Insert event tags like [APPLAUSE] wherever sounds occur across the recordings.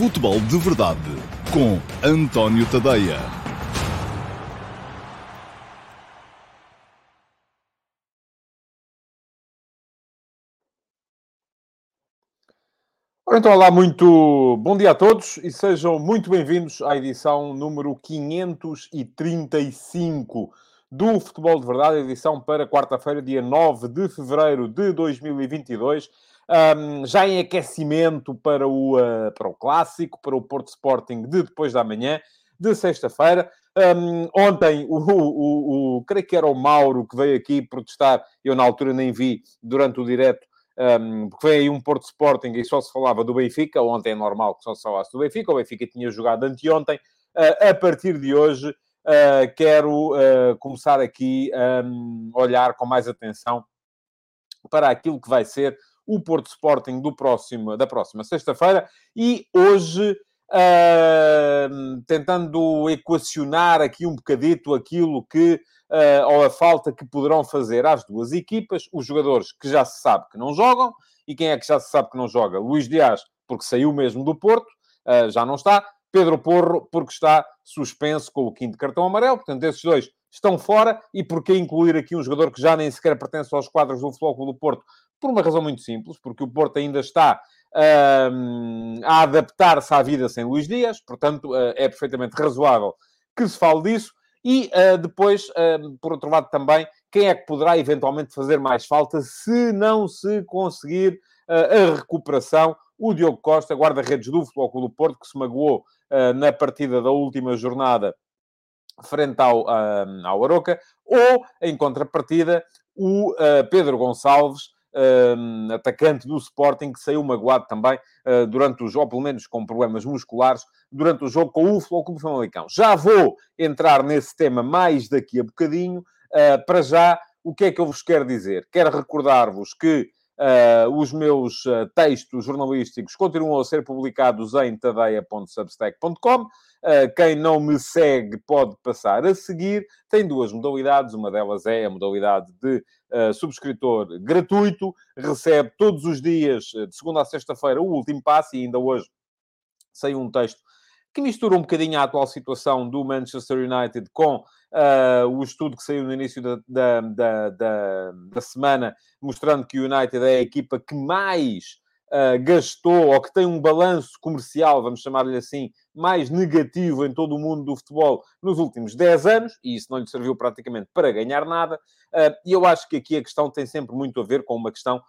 Futebol de Verdade com António Tadeia. Então, olá, muito bom dia a todos e sejam muito bem-vindos à edição número 535 do Futebol de Verdade, edição para quarta-feira, dia 9 de fevereiro de 2022 um, já em aquecimento para o, uh, para o clássico, para o Porto Sporting de depois da manhã, de sexta-feira. Um, ontem, o, o, o, creio que era o Mauro que veio aqui protestar, eu na altura nem vi durante o direto, um, porque veio aí um Porto Sporting e só se falava do Benfica. Ontem é normal que só se falasse do Benfica, o Benfica tinha jogado anteontem. Uh, a partir de hoje, uh, quero uh, começar aqui a um, olhar com mais atenção para aquilo que vai ser o Porto Sporting do próximo, da próxima sexta-feira. E hoje, uh, tentando equacionar aqui um bocadito aquilo que, uh, ou a falta que poderão fazer às duas equipas, os jogadores que já se sabe que não jogam. E quem é que já se sabe que não joga? Luís Dias, porque saiu mesmo do Porto, uh, já não está. Pedro Porro, porque está suspenso com o quinto cartão amarelo. Portanto, esses dois estão fora. E porquê incluir aqui um jogador que já nem sequer pertence aos quadros do Clube do Porto? Por uma razão muito simples, porque o Porto ainda está uh, a adaptar-se à vida sem Luís Dias, portanto, uh, é perfeitamente razoável que se fale disso. E uh, depois, por outro lado, também, quem é que poderá eventualmente fazer mais falta se não se conseguir a recuperação? O Diogo Costa, guarda-redes do Futebol Clube do Porto, que se magoou na partida da última jornada frente ao, ao Aroca, ou, em contrapartida, o Pedro Gonçalves, atacante do Sporting, que saiu magoado também uh, durante o jogo, pelo menos com problemas musculares, durante o jogo com o Futebol Clube Famalicão. Já vou entrar nesse tema mais daqui a bocadinho. Uh, para já, o que é que eu vos quero dizer? Quero recordar-vos que Uh, os meus uh, textos jornalísticos continuam a ser publicados em tadeia.substack.com. Uh, quem não me segue pode passar a seguir. Tem duas modalidades. Uma delas é a modalidade de subscritor gratuito. Recebe todos os dias, de segunda a sexta-feira, o último passo. E ainda hoje saiu um texto que mistura um bocadinho a atual situação do Manchester United com uh, o estudo que saiu no início da, da, da, da, da semana, mostrando que o United é a equipa que mais uh, gastou, ou que tem um balanço comercial, vamos chamar-lhe assim, mais negativo em todo o mundo do futebol nos últimos 10 anos, e isso não lhe serviu praticamente para ganhar nada. Uh, e eu acho que aqui a questão tem sempre muito a ver com uma questão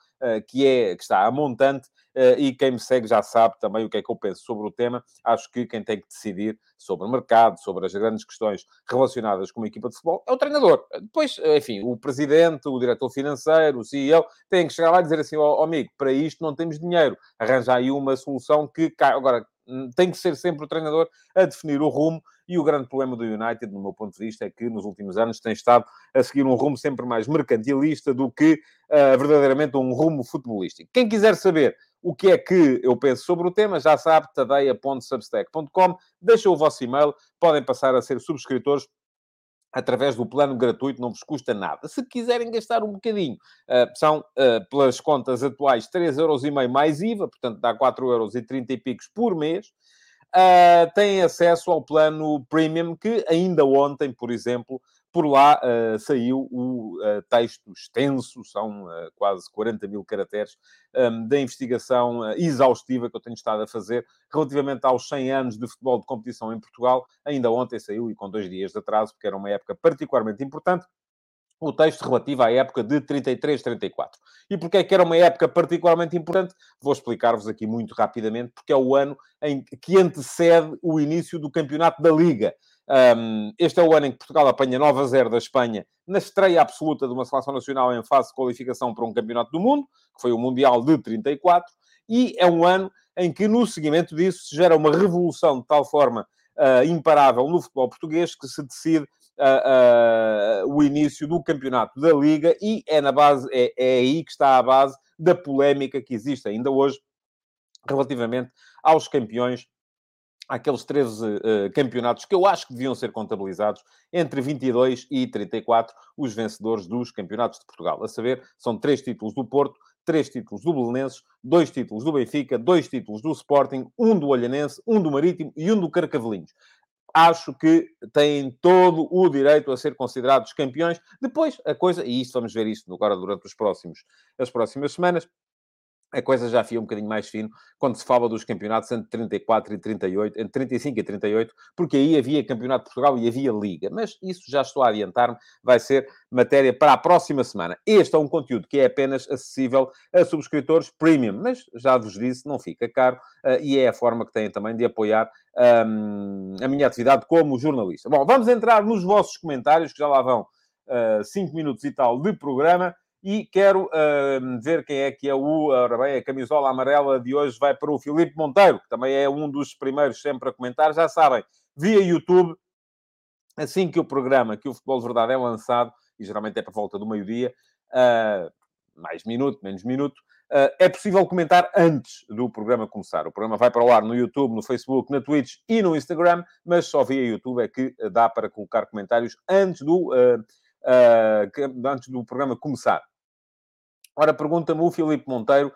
que, é, que está a montante, uh, e quem me segue já sabe também o que é que eu penso sobre o tema. Acho que quem tem que decidir sobre o mercado, sobre as grandes questões relacionadas com uma equipa de futebol, é o treinador. Depois, enfim, o presidente, o diretor financeiro, o CEO, têm que chegar lá e dizer assim, ó oh, amigo, para isto não temos dinheiro. Arranja aí uma solução que... Agora, Hum, tem que ser sempre o treinador a definir o rumo. E o grande problema do United, no meu ponto de vista, é que nos últimos anos tem estado a seguir um rumo sempre mais mercantilista do que uh, verdadeiramente um rumo futebolístico. Quem quiser saber o que é que eu penso sobre o tema, já sabe, tadeia.substack.com. Deixa o vosso e-mail, podem passar a ser subscritores através do plano gratuito, não vos custa nada. Se quiserem gastar um bocadinho, uh, são, uh, pelas contas atuais, 3,5€ mais IVA, portanto dá 4,30€ e picos por mês. Uh, têm acesso ao plano Premium, que ainda ontem, por exemplo, por lá uh, saiu o uh, texto extenso, são uh, quase 40 mil caracteres, um, da investigação exaustiva que eu tenho estado a fazer relativamente aos 100 anos de futebol de competição em Portugal. Ainda ontem saiu e com dois dias de atraso, porque era uma época particularmente importante. O texto relativo à época de 33-34. E porque é que era uma época particularmente importante? Vou explicar-vos aqui muito rapidamente, porque é o ano em que antecede o início do campeonato da Liga. Um, este é o ano em que Portugal apanha 9 a 0 da Espanha na estreia absoluta de uma seleção nacional em fase de qualificação para um campeonato do mundo, que foi o Mundial de 34, e é um ano em que, no seguimento disso, se gera uma revolução de tal forma uh, imparável no futebol português que se decide uh, uh, o início do campeonato da Liga e é, na base, é, é aí que está a base da polémica que existe ainda hoje relativamente aos campeões aqueles 13 uh, campeonatos que eu acho que deviam ser contabilizados entre 22 e 34, os vencedores dos campeonatos de Portugal. A saber, são três títulos do Porto, três títulos do Belenenses, dois títulos do Benfica, dois títulos do Sporting, um do Olhanense, um do Marítimo e um do Carcavelinhos. Acho que têm todo o direito a ser considerados campeões. Depois, a coisa, e isto vamos ver isto agora durante os próximos, as próximas semanas, a coisa já fia um bocadinho mais fino quando se fala dos campeonatos entre 34 e 38, entre 35 e 38, porque aí havia Campeonato de Portugal e havia Liga. Mas isso já estou a adiantar-me, vai ser matéria para a próxima semana. Este é um conteúdo que é apenas acessível a subscritores premium, mas já vos disse, não fica caro uh, e é a forma que têm também de apoiar um, a minha atividade como jornalista. Bom, vamos entrar nos vossos comentários, que já lá vão 5 uh, minutos e tal de programa. E quero uh, ver quem é que é o. Ora bem, a camisola amarela de hoje vai para o Filipe Monteiro, que também é um dos primeiros sempre a comentar. Já sabem, via YouTube, assim que o programa, que o Futebol de Verdade é lançado, e geralmente é para volta do meio-dia, uh, mais minuto, menos minuto, uh, é possível comentar antes do programa começar. O programa vai para o ar no YouTube, no Facebook, na Twitch e no Instagram, mas só via YouTube é que dá para colocar comentários antes do, uh, antes do programa começar. Ora, pergunta-me o Filipe Monteiro.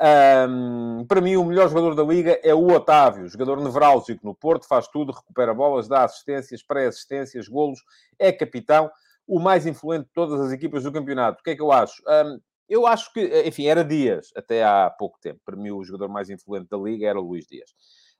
Um, para mim, o melhor jogador da Liga é o Otávio, jogador nevrálgico no Porto, faz tudo, recupera bolas, dá assistências, pré-assistências, golos, é capitão, o mais influente de todas as equipas do campeonato. O que é que eu acho? Um, eu acho que, enfim, era Dias até há pouco tempo. Para mim, o jogador mais influente da Liga era o Luís Dias.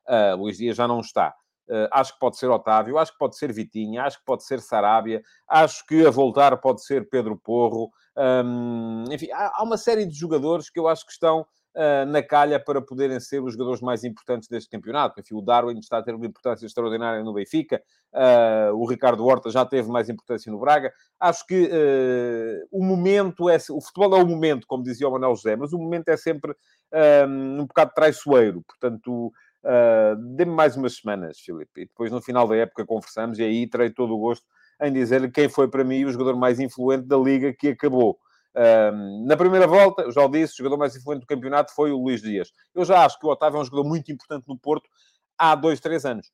Uh, Luís Dias já não está. Uh, acho que pode ser Otávio, acho que pode ser Vitinha, acho que pode ser Sarábia, acho que a voltar pode ser Pedro Porro. Um, enfim, há, há, uma série de jogadores que eu acho que estão uh, na calha para poderem ser os jogadores mais importantes deste campeonato. Enfim, o Darwin está a ter uma importância extraordinária no Benfica, uh, o Ricardo Horta já teve mais importância no Braga. Acho que o momento é. O futebol é o momento, como dizia o Manuel José, mas o momento é sempre um, um bocado traiçoeiro. Portanto. Uh, Dê-me mais umas semanas, Filipe, e depois no final da época conversamos, e aí terei todo o gosto em dizer quem foi para mim o jogador mais influente da liga que acabou. Um, na primeira volta, já o disse, o jogador mais influente do campeonato foi o Luís Dias. Eu já acho que o Otávio é um jogador muito importante no Porto há dois, três anos.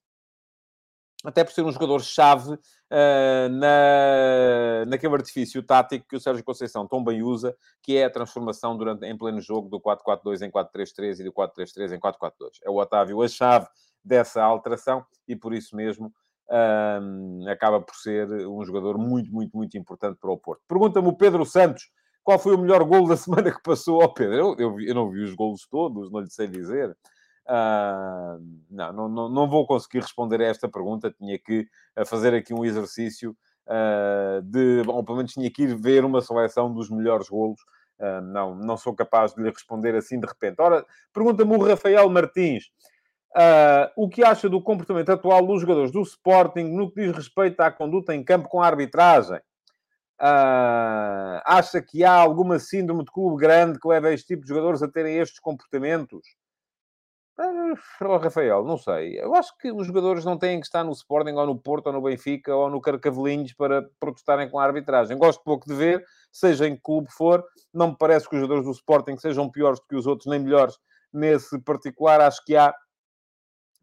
Até por ser um jogador-chave uh, na, naquele artifício tático que o Sérgio Conceição tão bem usa, que é a transformação durante, em pleno jogo do 4-4-2 em 4-3-3 e do 4-3-3 em 4-4-2. É o Otávio a chave dessa alteração e por isso mesmo um, acaba por ser um jogador muito, muito, muito importante para o Porto. Pergunta-me o Pedro Santos qual foi o melhor golo da [LAUGHS] semana que passou ao Pedro. Eu, eu, eu, não vi os golos todos, não lhe sei dizer. Uh, não, não, não vou conseguir responder a esta pergunta. Tinha que eh, fazer aqui um exercício uh, de... Bom, pelo menos tinha que ir ver uma seleção dos melhores golos. Uh, não, não sou capaz de lhe responder assim de repente. Ora, pergunta-me o Rafael Martins. O que acha do comportamento atual dos jogadores do Sporting no que diz respeito à conduta em campo com a arbitragem? Acha que há alguma síndrome de clube grande que leva este tipo de jogadores a terem estes comportamentos? Uh, Rafael, não sei. Eu acho que os jogadores não têm que estar no Sporting, ou no Porto, ou no Benfica, ou no Carcavelinhos para protestarem com a arbitragem. Gosto pouco de ver, seja em que clube for. Não me parece que os jogadores do Sporting sejam piores do que os outros, nem melhores nesse particular. Acho que há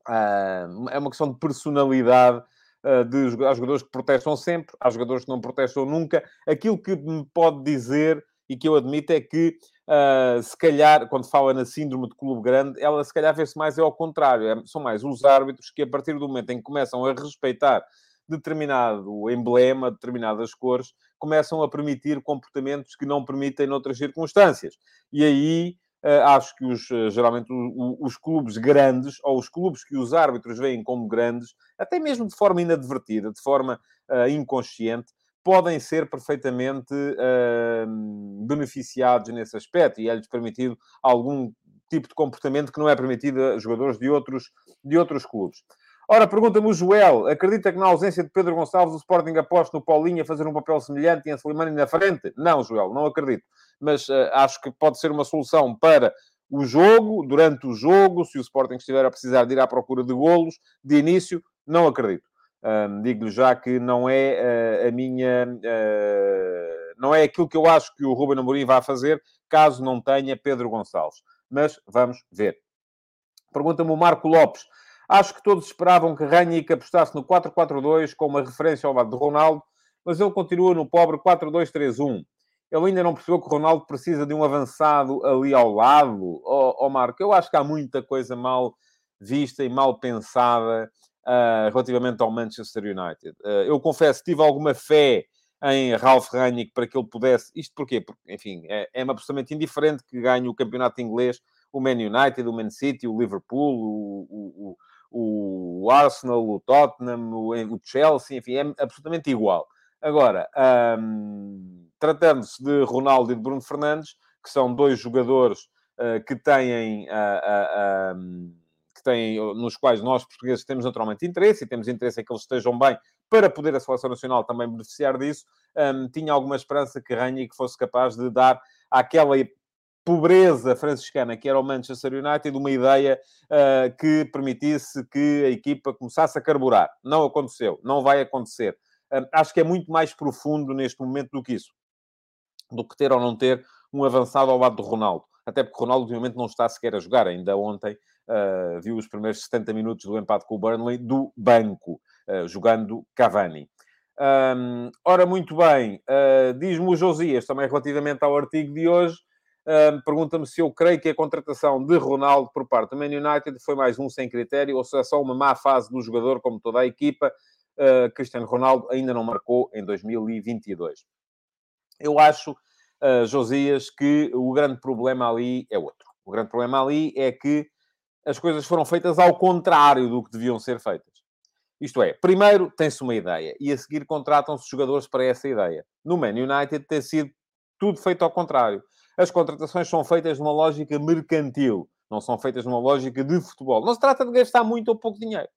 Uh, é uma questão de personalidade uh, de há jogadores que protestam sempre, há jogadores que não protestam nunca. Aquilo que me pode dizer e que eu admito é que, uh, se calhar, quando fala na síndrome de clube grande, ela se calhar vê-se mais é ao contrário. É, são mais os árbitros que, a partir do momento em que começam a respeitar determinado emblema, determinadas cores, começam a permitir comportamentos que não permitem noutras circunstâncias. E aí Uh, acho que os, uh, geralmente os clubes grandes, ou os clubes que os árbitros veem como grandes, até mesmo de forma inadvertida, de forma uh, inconsciente, podem ser perfeitamente beneficiados nesse aspecto e é-lhes permitido algum tipo de comportamento que não é permitido a jogadores de outros, de outros clubes. Ora, pergunta-me o Joel, acredita que na ausência de Pedro Gonçalves o Sporting aposta no Paulinho a fazer um papel semelhante e em Slimani na frente? Não, Joel, não acredito. Mas uh, acho que pode ser uma solução para o jogo, durante o jogo, se o Sporting estiver a precisar de ir à procura de golos, de início, não acredito. Um, Digo-lhe já que não é uh, a minha... Uh, não é aquilo que eu acho que o Ruben Amorim vai fazer, caso não tenha Pedro Gonçalves. Mas vamos ver. Pergunta-me o Marco Lopes. Acho que todos esperavam que Rannick apostasse no 4-4-2 com uma referência ao lado de Ronaldo, mas ele continua no pobre 4-2-3-1. Ele ainda não percebeu que o Ronaldo precisa de um avançado ali ao lado. Ó oh, oh, Marco, eu acho que há muita coisa mal vista e mal pensada uh, relativamente ao Manchester United. Uh, eu confesso, tive alguma fé em Ralf Rangnick para que ele pudesse... Isto porquê? Porque, enfim, é, é absolutamente indiferente que ganhe o campeonato inglês o Man United, o Man City, o Liverpool, o, o, o Arsenal, o Tottenham, o, o, Chelsea, enfim, é absolutamente igual. Agora, um, tratando-se de Ronaldo e de Bruno Fernandes, que são dois jogadores uh, que têm... Uh, uh, que têm, nos quais nós portugueses temos naturalmente interesse e temos interesse em que eles estejam bem para poder a seleção nacional também beneficiar disso, um, tinha alguma esperança que Ranha que fosse capaz de dar àquela pobreza franciscana que era o Manchester United uma ideia uh, que permitisse que a equipa começasse a carburar. Não aconteceu, não vai acontecer. Uh, acho que é muito mais profundo neste momento do que isso. Do que ter ou não ter um avançado ao lado do Ronaldo. Até porque o Ronaldo, obviamente, não está sequer a jogar. Ainda ontem uh, viu os primeiros 70 minutos do empate com o Burnley do banco, jogando Cavani. Um, ora, muito bem, diz-me o Josias, também relativamente ao artigo de hoje, Pergunta-me se eu creio que a contratação de Ronaldo por parte do Man United foi mais um sem critério ou se é só uma má fase do jogador, como toda a equipa. Uh, Cristiano Ronaldo ainda não marcou em 2022. Eu acho, uh, Josias, que o grande problema ali é outro. O grande problema ali é que as coisas foram feitas ao contrário do que deviam ser feitas. Isto é, primeiro tem-se uma ideia e a seguir contratam-se jogadores para essa ideia. No Man United tem sido tudo feito ao contrário as contratações são feitas numa lógica mercantil, não são feitas numa lógica de futebol. Não se trata de gastar muito ou pouco dinheiro.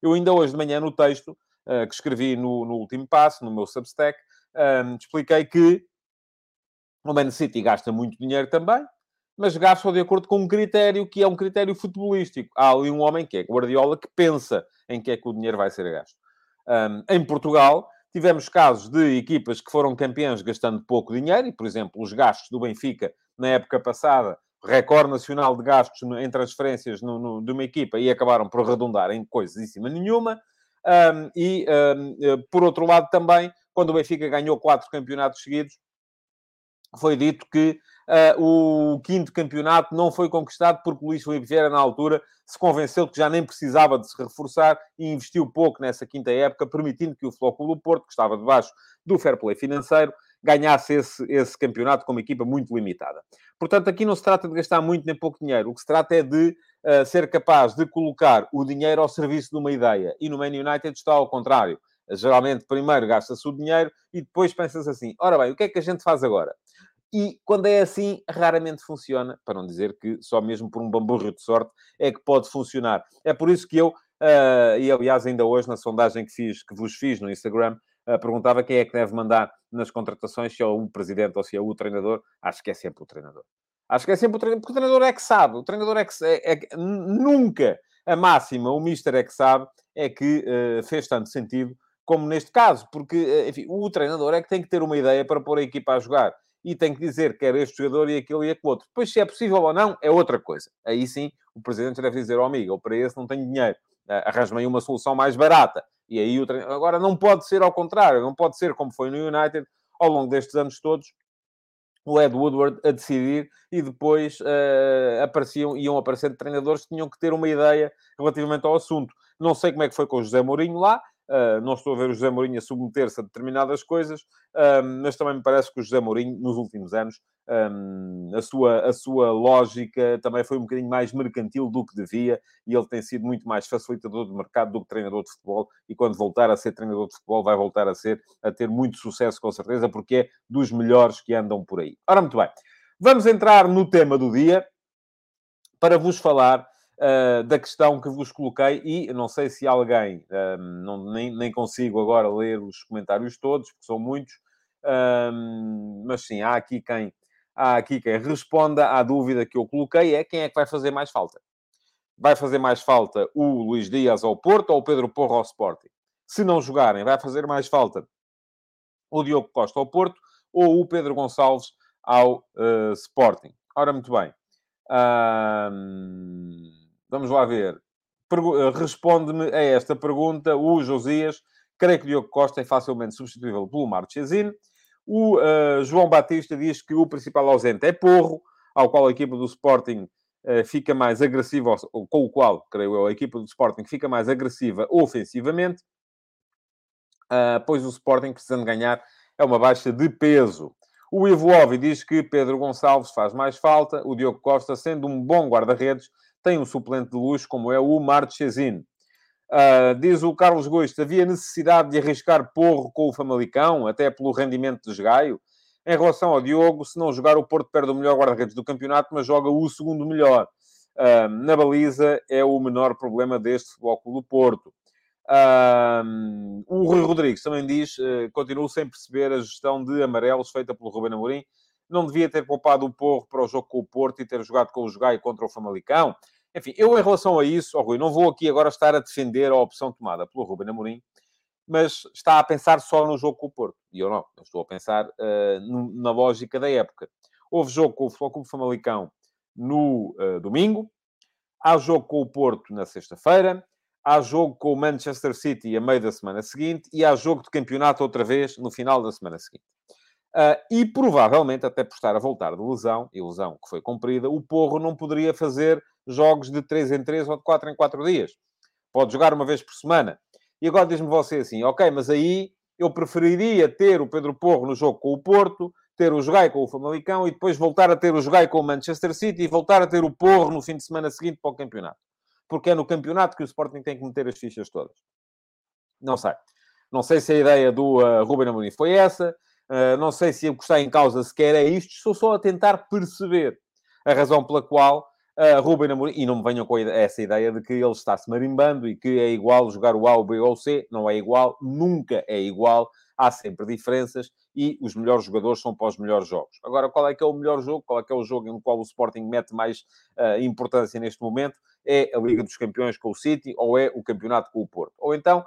Eu ainda hoje de manhã, no texto uh, que escrevi no, no, último passo, no meu Substack, um, ehm, expliquei que o Man City gasta muito dinheiro também, mas gasta de acordo com um critério que é um critério futebolístico. Há ali um homem que é Guardiola que pensa em que é que o dinheiro vai ser gasto. Um, em Portugal, Tivemos casos de equipas que foram campeãs gastando pouco dinheiro, e, por exemplo, os gastos do Benfica na época passada, recorde nacional de gastos em transferências no, no, de uma equipa, e acabaram por redundar em coisíssima nenhuma. Um, e, um, eh, por outro lado, também, quando o Benfica ganhou quatro campeonatos seguidos, foi dito que uh, o quinto campeonato não foi conquistado porque Luís Filipe Vieira, na altura, se convenceu que já nem precisava de se reforçar e investiu pouco nessa quinta época, permitindo que o Flóculo do Porto, que estava debaixo do fair play financeiro, ganhasse esse, esse campeonato com uma equipa muito limitada. Portanto, aqui não se trata de gastar muito nem pouco dinheiro. O que se trata é de uh, ser capaz de colocar o dinheiro ao serviço de uma ideia. E no Man United está ao contrário. Geralmente, primeiro gasta-se o dinheiro e depois pensa-se assim: ora bem, o que é que a gente faz agora? E quando é assim, raramente funciona, para não dizer que só mesmo por um bamburro de sorte é que pode funcionar. É por isso que eu, uh, e aliás, ainda hoje na sondagem que fiz, que vos fiz no Instagram, uh, perguntava quem é que deve mandar nas contratações, se é o presidente ou se é o treinador. Acho que é sempre o treinador. Acho que é sempre o treinador, porque o treinador é que sabe. O treinador é que, é, é, nunca a máxima, o mister é que sabe, é que uh, fez tanto sentido como neste caso, porque, enfim, o treinador é que tem que ter uma ideia para pôr a equipa a jogar e tem que dizer que era este jogador e aquele e aquele outro. Depois, se é possível ou não, é outra coisa. Aí sim, o presidente deve dizer, oh amigo, para esse não tenho dinheiro, uh, arranja-me uma solução mais barata. E aí o treinador... Agora, não pode ser ao contrário, não pode ser como foi no United, ao longo destes anos todos, o Ed Woodward a decidir e depois uh, apareciam, iam aparecendo treinadores que tinham que ter uma ideia relativamente ao assunto. Não sei como é que foi com o José Mourinho lá, Uh, não estou a ver o José Mourinho a submeter-se a determinadas coisas, uh, mas também me parece que o José Mourinho, nos últimos anos, um, a, sua, a sua lógica também foi um bocadinho mais mercantil do que devia e ele tem sido muito mais facilitador do mercado do que treinador de futebol. E quando voltar a ser treinador de futebol, vai voltar a ser, a ter muito sucesso, com certeza, porque é dos melhores que andam por aí. Ora, muito bem, vamos entrar no tema do dia para vos falar uh, da questão que vos coloquei e não sei se alguém, uh, não, nem, nem consigo agora ler os comentários todos, porque são muitos, uh, mas sim, há aqui quem há aqui quem responda à dúvida que eu coloquei, é quem é que vai fazer mais falta. Vai fazer mais falta o Luís Dias ao Porto ou o Pedro Porro ao Sporting? Se não jogarem, vai fazer mais falta o Diogo Costa ao Porto ou o Pedro Gonçalves ao uh, Sporting. Ora, muito bem. Um, Vamos lá ver. responde-me a esta pergunta o Josias. Creio que Diogo Costa é facilmente substituível pelo Marchesino. O uh, João Batista diz que o principal ausente é Porro, ao qual a equipa do Sporting uh, fica mais agressiva, ou com o qual, creio eu, a equipa do Sporting fica mais agressiva ofensivamente, uh, pois o Sporting, precisando ganhar, é uma baixa de peso. O Ivo Ovi diz que Pedro Gonçalves faz mais falta. O Diogo Costa, sendo um bom guarda-redes, tem um suplente de luxo, como é o Marchesino. Uh, diz o Carlos Gosto, havia necessidade de arriscar porro com o Famalicão, até pelo rendimento de esgaio. Em relação ao Diogo, se não jogar o Porto perde o melhor guarda-redes do campeonato, mas joga o segundo melhor. Uh, na baliza é o menor problema deste Futebol do Porto. Uh, o Rui Rodrigues também diz, uh, continuo sem perceber a gestão de amarelos feita pelo Ruben Amorim. Não devia ter poupado o Porro para o jogo com o Porto e ter jogado com o Jogai contra o Famalicão. Enfim, eu em relação a isso, oh, Rui, não vou aqui agora estar a defender a opção tomada pelo Ruben Amorim, mas está a pensar só no jogo com o Porto. E eu não, eu estou a pensar uh, na lógica da época. Houve jogo com o Famalicão no uh, domingo, há jogo com o Porto na sexta-feira, há jogo com o Manchester City a meio da semana seguinte e há jogo de campeonato outra vez no final da semana seguinte. Uh, e provavelmente, até por estar a voltar de lesão, e lesão que foi cumprida, o Porro não poderia fazer jogos de 3 em 3 ou de 4 em 4 dias. Pode jogar uma vez por semana. E agora diz-me você assim, ok, mas aí eu preferiria ter o Pedro Porro no jogo com o Porto, ter o Jogai com o Famalicão e depois voltar a ter o Jogai com o Manchester City e voltar a ter o Porro no fim de semana seguinte para o campeonato. Porque é no campeonato que o Sporting tem que meter as fichas todas. Não sei. Não sei se a ideia do uh, Ruben Amorim foi essa. Uh, não sei se o que está em causa sequer é isto. Estou só a tentar perceber a razão pela qual uh, Ruben Amorim, e não me venham com essa ideia de que ele está-se marimbando e que é igual jogar o A, o B ou o C, não é igual, nunca é igual, há sempre diferenças e os melhores jogadores são para os melhores jogos. Agora, qual é que é o melhor jogo? Qual é que é o jogo em qual o Sporting mete mais uh, importância neste momento? É a Liga dos Campeões com o City ou é o Campeonato com o Porto? Ou então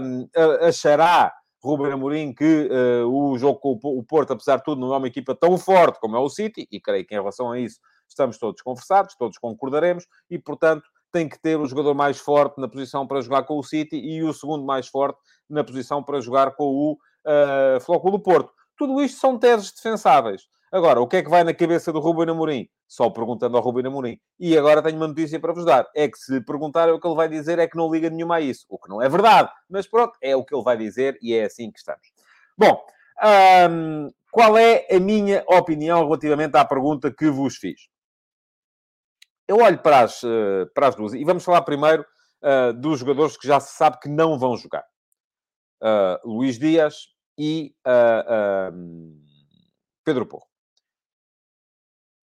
um, achará Ruben Amorim que uh, o jogo com o Porto, apesar de tudo, não é uma equipa tão forte como é o City, e creio que em relação a isso estamos todos conversados, todos concordaremos, e portanto tem que ter o jogador mais forte na posição para jogar com o City e o segundo mais forte na posição para jogar com o uh, do Porto. Tudo isto são teses defensáveis. Agora, o que é que vai na cabeça do Ruben Amorim? Só perguntando ao Ruben Amorim. E agora tenho uma notícia para vos dar. É que se lhe perguntarem, o que ele vai dizer é que não liga nenhuma a isso. O que não é verdade. Mas pronto, é o que ele vai dizer e é assim que estamos. Bom, um, qual é a minha opinião relativamente à pergunta que vos fiz? Eu olho para as, uh, para as duas e vamos falar primeiro uh, dos jogadores que já se sabe que não vão jogar. Uh, Luís Dias e Pedro Porro.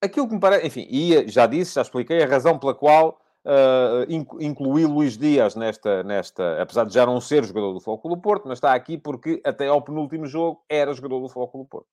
Aquilo que me parece, enfim, e já disse, já expliquei a razão pela qual uh, incluí Luís Dias nesta, nesta, apesar de já não ser jogador do Foco do Porto, mas está aqui porque até ao penúltimo jogo era jogador do Foco do Porto.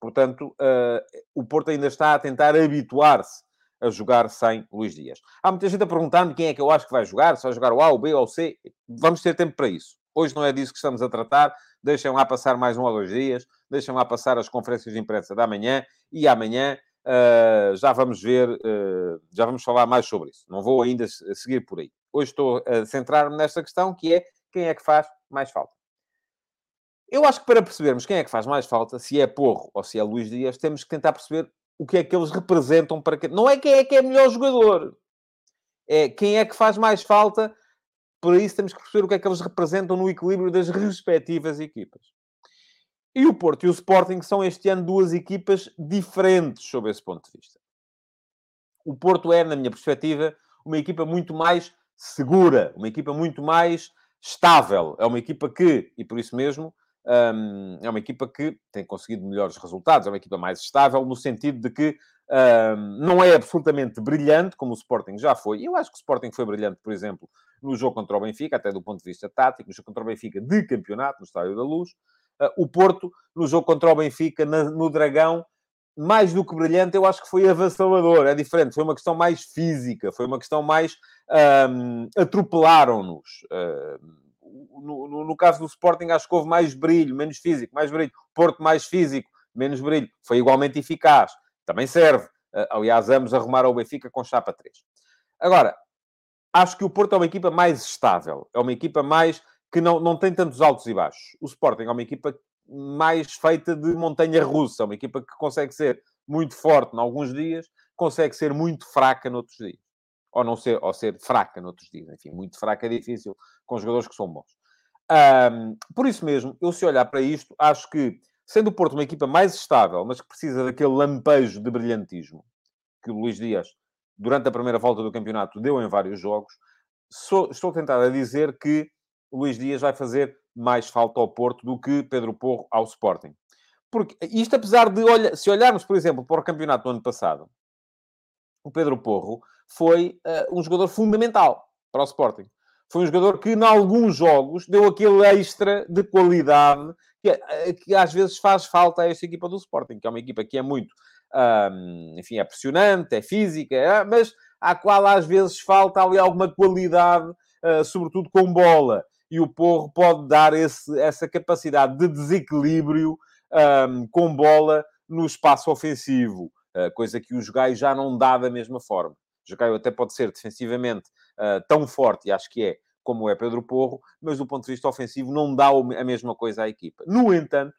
Portanto, uh, o Porto ainda está a tentar habituar-se a jogar sem Luís Dias. Há muita gente a perguntar-me quem é que eu acho que vai jogar, se vai jogar o A, o B ou o C. Vamos ter tempo para isso. Hoje não é disso que estamos a tratar. Deixem lá passar mais um ou dois dias. Deixem lá passar as conferências de imprensa da manhã. E amanhã uh, já vamos ver, uh, já vamos falar mais sobre isso. Não vou ainda seguir por aí. Hoje estou a centrar-me nesta questão, que é quem é que faz mais falta. Eu acho que para percebermos quem é que faz mais falta, se é Porro ou se é Luís Dias, temos que tentar perceber o que é que eles representam para que... Não é quem é que é melhor jogador. É quem é que faz mais falta. Por isso temos que perceber o que é que eles representam no equilíbrio das [LAUGHS] respectivas equipas. E o Porto e o Sporting são este ano duas equipas diferentes sob esse ponto de vista. O Porto é, na minha perspectiva, uma equipa muito mais segura, uma equipa muito mais estável. É uma equipa que, e por isso mesmo, um, é uma equipa que tem conseguido melhores resultados, é uma equipa mais estável, no sentido de que um, não é absolutamente brilhante, como o Sporting já foi. Eu acho que o Sporting foi brilhante, por exemplo, no jogo contra o Benfica, até do ponto de vista tático, no jogo contra o Benfica de campeonato, no Estádio da Luz. Uh, o Porto, no jogo contra o Benfica, na, no Dragão, mais do que brilhante, eu acho que foi avassalador. É diferente, foi uma questão mais física, foi uma questão mais. Um, atropelaram-nos. Uh, no, no, no, caso do Sporting, acho que houve mais brilho, menos físico, mais brilho. Porto, mais físico, menos brilho. Foi igualmente eficaz. Também serve. Uh, aliás, ambos arrumaram o Benfica com chapa 3. Agora, acho que o Porto é uma equipa mais estável, é uma equipa mais que não, não tem tantos altos e baixos. O Sporting é uma equipa mais feita de montanha russa, uma equipa que consegue ser muito forte em alguns dias, consegue ser muito fraca noutros dias. Ou não ser, ou ser fraca noutros dias. Enfim, muito fraca é difícil com jogadores que são bons. Um, por isso mesmo, eu se olhar para isto, acho que, sendo o Porto uma equipa mais estável, mas que precisa daquele lampejo de brilhantismo que o Luís Dias, durante a primeira volta do campeonato, deu em vários jogos, sou, estou tentado a dizer que Luís Dias vai fazer mais falta ao Porto do que Pedro Porro ao Sporting. Porque isto, apesar de, olha, se olharmos, por exemplo, para o campeonato do ano passado, o Pedro Porro foi uh, um jogador fundamental para o Sporting. Foi um jogador que, em alguns jogos, deu aquele extra de qualidade que, eh, que às vezes faz falta a esta equipa do Sporting, que é uma equipa que é muito, um, enfim, é pressionante, é física, é, mas à qual às vezes falta ali alguma qualidade, uh, sobretudo com bola. E o Porro pode dar esse, essa capacidade de desequilíbrio um, com bola no espaço ofensivo, uh, coisa que o Jogai já não dá da mesma forma. O Jogai até pode ser defensivamente uh, tão forte, e acho que é, como é Pedro Porro, mas do ponto de vista ofensivo não dá a mesma coisa à equipa. No entanto,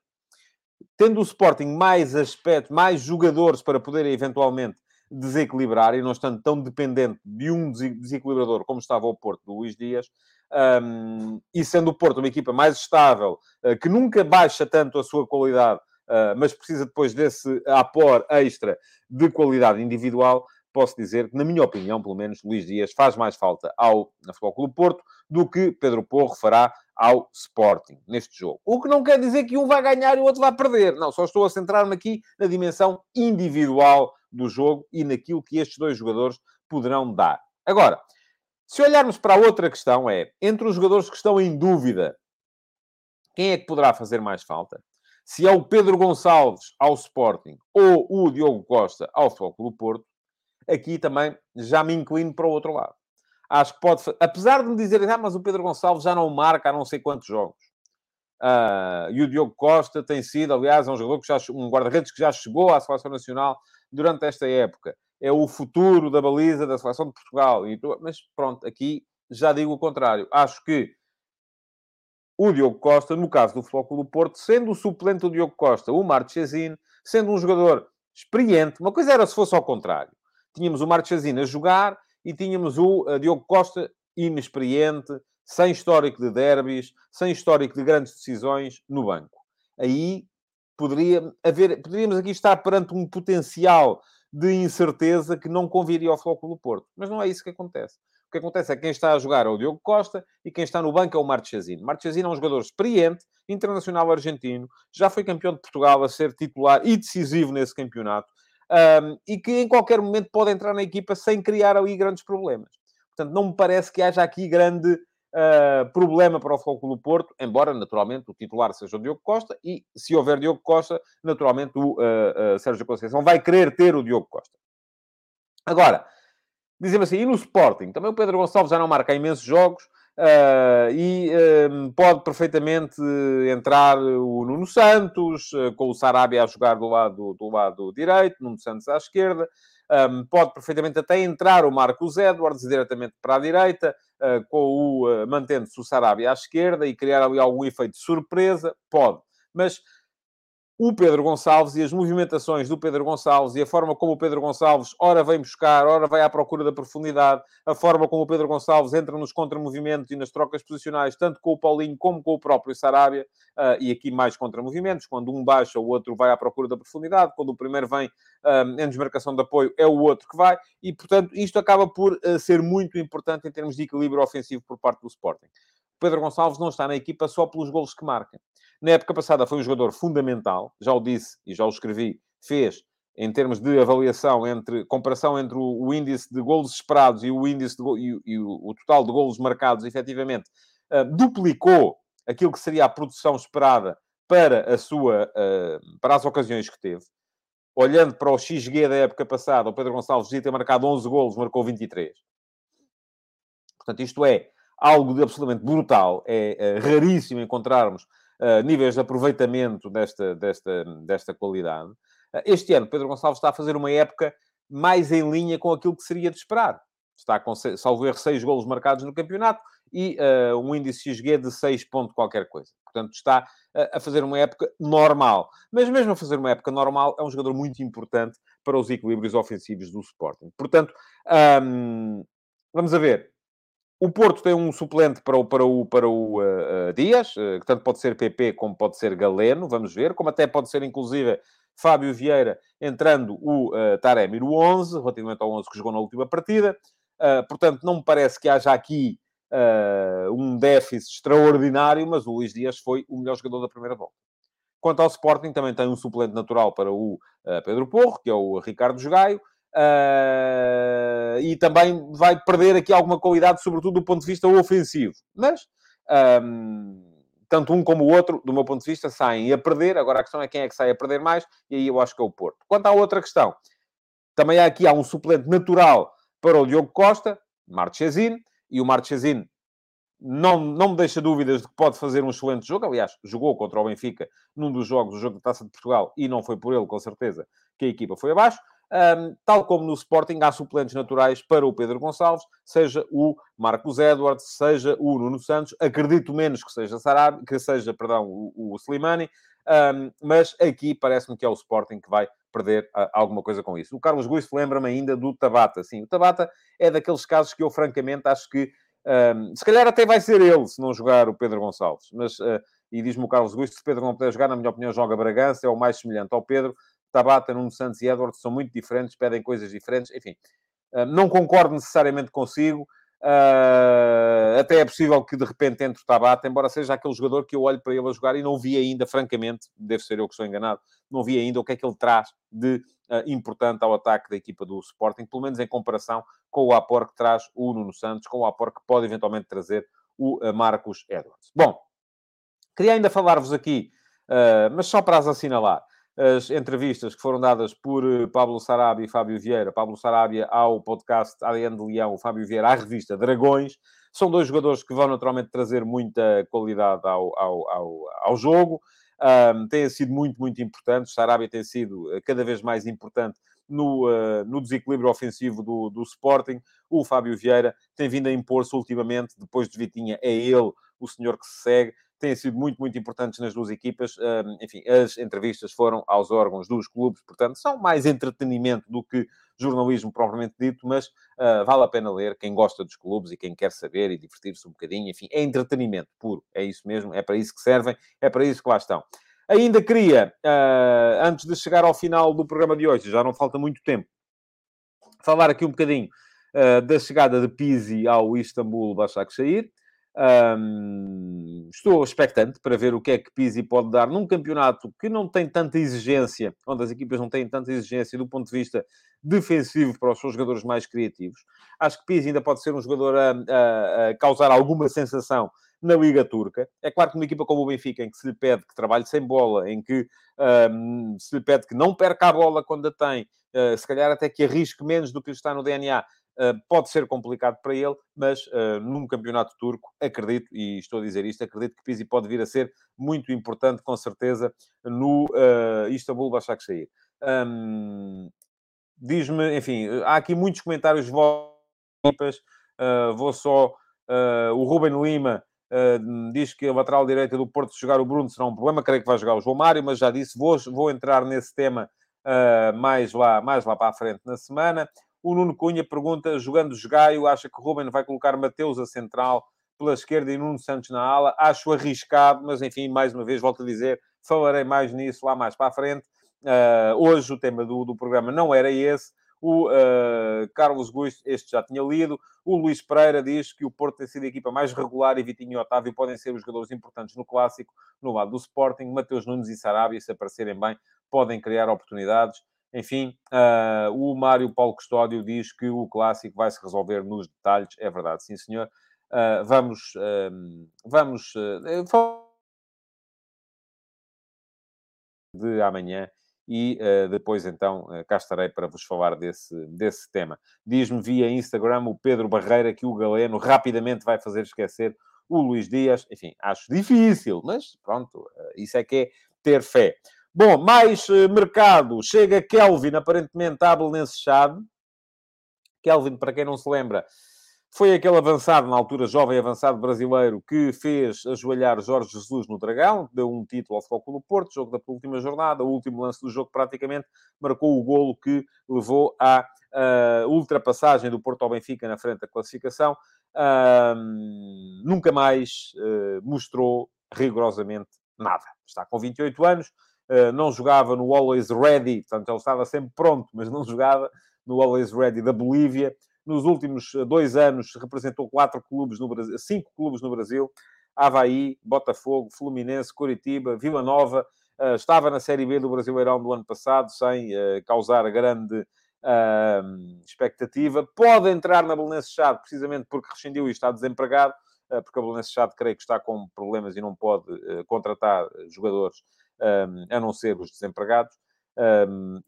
tendo o Sporting mais aspectos, mais jogadores para poder eventualmente desequilibrar e não estando tão dependente de um desequilibrador como estava o Porto do Luís Dias, um, e sendo o Porto uma equipa mais estável, uh, que nunca baixa tanto a sua qualidade, uh, mas precisa depois desse apor extra de qualidade individual, posso dizer que, na minha opinião, pelo menos, Luís Dias faz mais falta ao Futebol Clube Porto do que Pedro Porro fará ao Sporting neste jogo. O que não quer dizer que um vai ganhar e o outro vai perder. Não, só estou a centrar-me aqui na dimensão individual do jogo e naquilo que estes dois jogadores poderão dar. Agora, se olharmos para a outra questão, é entre os jogadores que estão em dúvida, quem é que poderá fazer mais falta? Se é o Pedro Gonçalves ao Sporting ou o Diogo Costa ao Futebol Clube Porto, aqui também já me inclino para o outro lado. Acho que pode, apesar de me dizerem, ah, mas o Pedro Gonçalves já não marca há não sei quantos jogos. Uh, e o Diogo Costa tem sido, aliás, é um jogador que já, um guarda-redes que já chegou à seleção nacional durante esta época. É o futuro da baliza da seleção de Portugal. E, mas pronto, aqui já digo o contrário. Acho que o Diogo Costa, no caso do Futebol do Porto, sendo o suplente do Diogo Costa, o Marchesino, sendo um jogador experiente, uma coisa era se fosse ao contrário tínhamos o Marchesino a jogar e tínhamos o uh, Diogo Costa inexperiente, sem histórico de derbys, sem histórico de grandes decisões no banco. Aí poderia haver, poderíamos aqui estar perante um potencial de incerteza que não conviria ao do Porto. Mas não é isso que acontece. O que acontece é que quem está a jogar é o Diogo Costa e quem está no banco é o Marchesino. Marchesino é um jogador experiente, internacional argentino, já foi campeão de Portugal a ser titular e decisivo nesse campeonato um, e que em qualquer momento pode entrar na equipa sem criar ali grandes problemas. Portanto, não me parece que haja aqui grande uh, problema para o Futebol do Porto, embora, naturalmente, o titular seja o Diogo Costa e, se houver Diogo Costa, naturalmente o uh, uh, Sérgio Conceição vai querer ter o Diogo Costa. Agora, dizem assim, e no Sporting? Também o Pedro Gonçalves já não marca imensos jogos, Uh, e uh, pode perfeitamente entrar o Nuno Santos, uh, com o Sarabia a jogar do lado, do lado direito, Nuno Santos à esquerda. Um, pode perfeitamente até entrar o Marcos Edwards diretamente para a direita, com o mantendo-se o Sarabia à esquerda e criar ali algum efeito de surpresa. Pode. Mas o Pedro Gonçalves e as movimentações do Pedro Gonçalves e a forma como o Pedro Gonçalves ora vem buscar, ora vai à procura da profundidade, a forma como o Pedro Gonçalves entra nos contramovimentos e nas trocas posicionais, tanto com o Paulinho como com o próprio Sarabia, uh, e aqui mais contramovimentos, quando um baixa, o outro vai à procura da profundidade, quando o primeiro vem um, em desmarcação de apoio, é o outro que vai, e portanto isto acaba por uh, ser muito importante em termos de equilíbrio ofensivo por parte do Sporting. O Pedro Gonçalves não está na equipa só pelos golos que marca. Na época passada foi um jogador fundamental, já o disse e já o escrevi, fez em termos de avaliação entre comparação entre o, o índice de golos esperados e o índice de, e, e o, o, total de golos marcados, efetivamente, uh, duplicou aquilo que seria a produção esperada para a sua uh, para as ocasiões que teve. Olhando para o XG da época passada, o Pedro Gonçalves devia ter marcado 11 golos, marcou 23. Portanto, isto é algo de absolutamente brutal. É, é raríssimo encontrarmos uh, níveis de aproveitamento desta, desta, desta qualidade. Uh, este ano, Pedro Gonçalves está a fazer uma época mais em linha com aquilo que seria de esperar. Está com, salvo erro, 6 golos marcados no campeonato e uh, um índice XG de 6 ponto qualquer coisa. Portanto, está a fazer uma época normal. Mas mesmo a fazer uma época normal, é um jogador muito importante para os equilíbrios ofensivos do Sporting. Portanto, um, vamos a ver. O Porto tem um suplente para o, para o, para o uh, uh, Dias, uh, que tanto pode ser PP como pode ser Galeno, vamos ver, como até pode ser, inclusive, Fábio Vieira entrando o uh, Taremi no 11, relativamente ao 11 que jogou na última partida. portanto, não me parece que haja aqui um déficit extraordinário, mas o Luís Dias foi o melhor jogador da primeira volta. Quanto ao Sporting, também tem um suplente natural para o Pedro Porro, que é o Ricardo Jogaio. Uh, e também vai perder aqui alguma qualidade, sobretudo do ponto de vista ofensivo. Mas, um, tanto um como o outro, do meu ponto de vista, saem a perder. Agora a questão é quem é que sai a perder mais, e aí eu acho que é o Porto. Quanto à outra questão, também há aqui há um suplente natural para o Diogo Costa, Marchesine, e o Marchesine não, não me deixa dúvidas de que pode fazer um excelente jogo. Aliás, jogou contra o Benfica num dos jogos, o jogo da Taça de Portugal, e não foi por ele, com certeza, que a equipa foi abaixo. Um, tal como no Sporting, há suplentes naturais para o Pedro Gonçalves, seja o Marcos Edwards, seja o Nuno Santos. Acredito menos que seja, Sarab, que seja perdão, o, o Slimani, um, mas aqui parece-me que é o Sporting que vai perder uh, alguma coisa com isso. O Carlos Guiz lembra-me ainda do Tabata. Sim, o Tabata é daqueles casos que eu, francamente, acho que um, se calhar até vai ser ele se não jogar o Pedro Gonçalves. Mas, uh, e diz-me o Carlos Guiz, se Pedro não puder jogar, na minha opinião, joga Bragança, é o mais semelhante ao Pedro. Tabata, Nuno Santos e Edwards são muito diferentes, pedem coisas diferentes, enfim. Ah, não concordo necessariamente consigo. Uh, até é possível que de repente entre o Tabata, embora seja aquele jogador que eu olho para ele a jogar e não vi ainda, francamente, deve ser eu que estou enganado, não vi ainda o que é que ele traz de uh, importante ao ataque da equipa do Sporting, pelo menos em comparação com o apor que traz o Nuno Santos, com o apor que pode eventualmente trazer o Marcos Edwards. Bom, queria ainda falar-vos aqui, mas só para as assinalar, as entrevistas que foram dadas por eh, Pablo Sarabia e Fábio Vieira. Pablo Sarabia ao podcast ADN de Leão, Fábio Vieira à revista Dragões. São dois jogadores que vão naturalmente trazer muita qualidade ao, ao, ao, ao jogo. Um, têm sido muito, muito importantes. Sarabia tem sido eh, cada vez mais importante no, uh, no desequilíbrio ofensivo do, do Sporting. O Fábio Vieira tem vindo a impor-se ultimamente, depois de Vitinha, é ele o senhor que se segue têm sido muito, muito importantes nas duas equipas. Enfim, as entrevistas foram aos órgãos dos clubes, portanto, são mais entretenimento do que jornalismo propriamente dito, mas uh, vale a pena ler quem gosta dos clubes e quem quer saber e divertir-se um bocadinho. Enfim, é entretenimento puro, é isso mesmo, é para isso que servem, é para isso que lá estão. Ainda queria, uh, antes de chegar ao final do programa de hoje, já não falta muito tempo, falar aqui um bocadinho uh, da chegada de Pizzi ao Istambul Başakşehir. Um, estou expectante para ver o que é que Pizzi pode dar num campeonato que não tem tanta exigência, onde as equipas não têm tanta exigência do ponto de vista defensivo para os seus jogadores mais criativos. Acho que Pizzi ainda pode ser um jogador a, a, a causar alguma sensação na Liga Turca. É claro que uma equipa como o Benfica, em que se lhe pede que trabalhe sem bola, em que um, se lhe pede que não perca a bola quando a tem, uh, se calhar até que arrisque menos do que está no DNA, pode ser complicado para ele, mas uh, num campeonato turco, acredito, e estou a dizer isto, acredito que Pizzi pode vir a ser muito importante, com certeza, no uh, Istanbul Başakşehir. Um, Diz-me, enfim, há aqui muitos comentários vossas, uh, vou só... o Ruben Lima diz que a lateral direita do Porto, se jogar o Bruno, será um problema, creio que vai jogar o João Mário, mas já disse, vou, vou entrar nesse tema mais, lá, mais lá para a frente na semana. O Nuno Cunha pergunta, jogando Jogaio, acha que Ruben vai colocar Mateus a central pela esquerda e Nuno Santos na ala? Acho arriscado, mas enfim, mais uma vez, volto a dizer, falarei mais nisso lá mais para a frente. Uh, hoje o tema do, do programa não era esse. O uh, Carlos Gusto, este já tinha lido. O Luís Pereira diz que o Porto tem sido a equipa mais regular e Vitinho e Otávio podem ser os jogadores importantes no clássico. No lado do Sporting, Mateus Nunes e Sarabia, se aparecerem bem, podem criar oportunidades. Enfim, uh, o Mário Paulo Custódio diz que o clássico vai se resolver nos detalhes. É verdade, sim, senhor. Uh, vamos. Uh, vamos. de amanhã e uh, depois então cá estarei para vos falar desse, desse tema. Diz-me via Instagram o Pedro Barreira que o Galeno rapidamente vai fazer esquecer o Luís Dias. Enfim, acho difícil, mas pronto, uh, isso é que é ter fé. Bom, mais uh, mercado. Chega Kelvin, aparentemente, à Belenenses Chade. Kelvin, para quem não se lembra, foi aquele avançado, na altura jovem avançado brasileiro, que fez ajoelhar Jorge Jesus no Dragão, deu um título ao Futebol do Porto, jogo da última jornada, o último lance do jogo praticamente, marcou o golo que levou à uh, ultrapassagem do Porto ao Benfica na frente da classificação. Uh, nunca mais uh, mostrou rigorosamente nada. Está com 28 anos, não jogava no Always Ready, portanto ele estava sempre pronto, mas não jogava no Always Ready da Bolívia nos últimos eh, dois anos representou quatro clubes no Brasil, cinco clubes no Brasil. Havaí, Botafogo, Fluminense, Curitiba, Vila Nova. Uh, estava na Série B do Brasileirão do ano passado, sem causar grande expectativa. Pode entrar na Belenenses Chade, precisamente porque rescindiu e está desempregado, porque a Belenenses Chade creio que está com problemas e não pode contratar jogadores, a não ser os desempregados.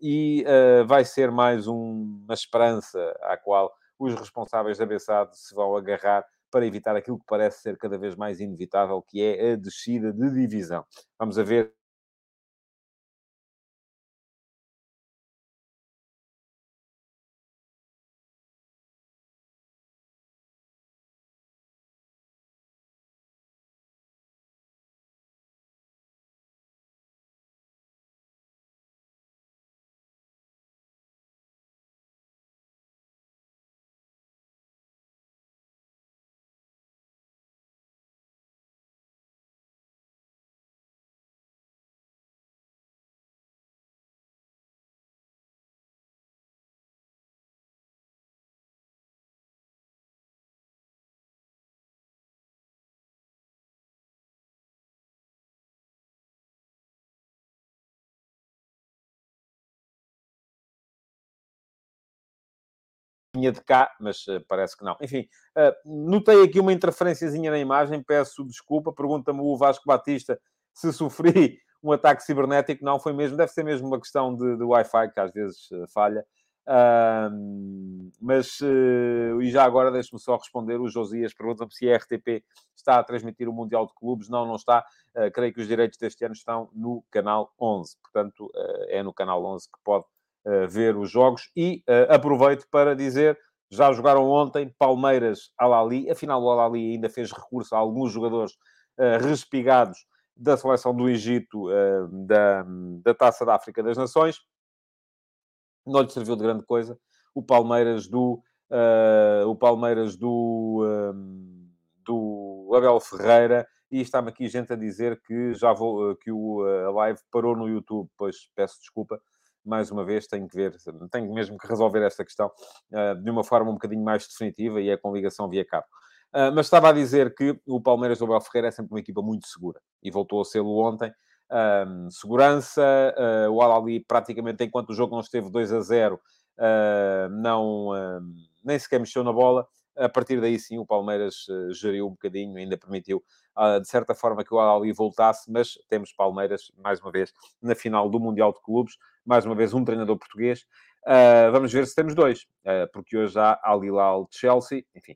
E vai ser mais um, uma esperança à qual os responsáveis da Bessade se vão agarrar para evitar aquilo que parece ser cada vez mais inevitável, que é a descida de divisão. Vamos a ver vinha de cá, mas uh, parece que não. Enfim, uh, notei aqui uma interferênciazinha na imagem, peço desculpa, pergunta-me o Vasco Batista se sofri [LAUGHS] um ataque cibernético. Não, foi mesmo, deve ser mesmo uma questão de, de Wi-Fi, que às vezes uh, falha. mas, e já agora deixe-me só responder, o Josias pergunta-me se a RTP está a transmitir o Mundial de Clubes. Não, não está. creio que os direitos deste ano estão no canal 11. Portanto, é no canal 11 que pode ver os jogos. E uh, aproveito para dizer, já jogaram ontem Palmeiras Alali, afinal o Alali ainda fez recurso a alguns jogadores uh, respigados da seleção do Egito uh, da, da Taça da África das Nações. Não lhe serviu de grande coisa. O Palmeiras do... o Palmeiras do... do Abel Ferreira e está-me aqui gente a dizer que já vou que o, a live parou no YouTube, pois peço desculpa, mais uma vez, tenho que ver, tenho mesmo que resolver esta questão uh, de uma forma um bocadinho mais definitiva e é com ligação via cabo. Uh, mas estava a dizer que o Palmeiras do Abel Ferreira é sempre uma equipa muito segura e voltou a sê-lo ontem. Segurança, uh, o Al-Ali praticamente enquanto o jogo não esteve 2 a 0, não, nem sequer mexeu na bola. A partir daí, sim, o Palmeiras geriu um bocadinho, ainda permitiu, de certa forma, que o Al-Ali voltasse, mas temos Palmeiras, mais uma vez, na final do Mundial de Clubes mais uma vez, um treinador português. Uh, vamos ver se temos dois, uh, porque hoje há Al Hilal de Chelsea. Enfim,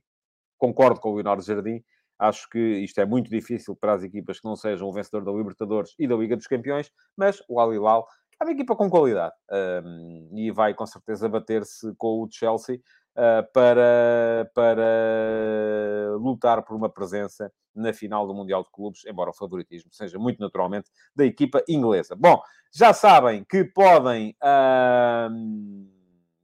concordo com o Leonardo Jardim. Acho que isto é muito difícil para as equipas que não sejam o vencedor da Libertadores e da Liga dos Campeões, mas o Al Hilal é uma equipa com qualidade ah, e vai com certeza bater-se com o Chelsea para, para lutar por uma presença na final do Mundial de Clubes, embora o favoritismo seja muito naturalmente da equipa inglesa. Bom, já sabem que podem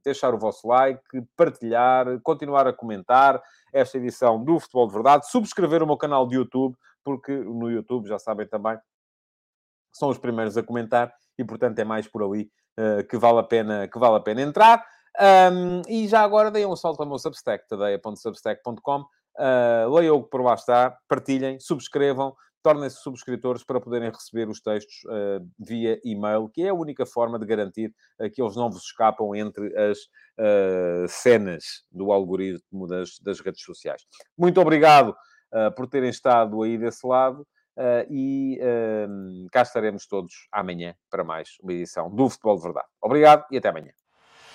deixar o vosso like, partilhar, continuar a comentar esta edição do Futebol de Verdade, subscrever o meu canal de YouTube, porque no YouTube, já sabem também, são os primeiros a comentar e, portanto, é mais por ali uh, que, vale a pena, que vale a pena entrar. Um, e já agora deem um salto ao meu Substack, tadeia.substack.com. Uh, leiam o que por lá está, partilhem, subscrevam, tornem-se subscritores para poderem receber os textos uh, via e-mail, que é a única forma de garantir uh, que eles não vos escapam entre as uh, cenas do algoritmo das, das redes sociais. Muito obrigado por terem estado aí desse lado e cá estaremos todos amanhã para mais uma edição do Futebol de Verdade. Obrigado e até amanhã.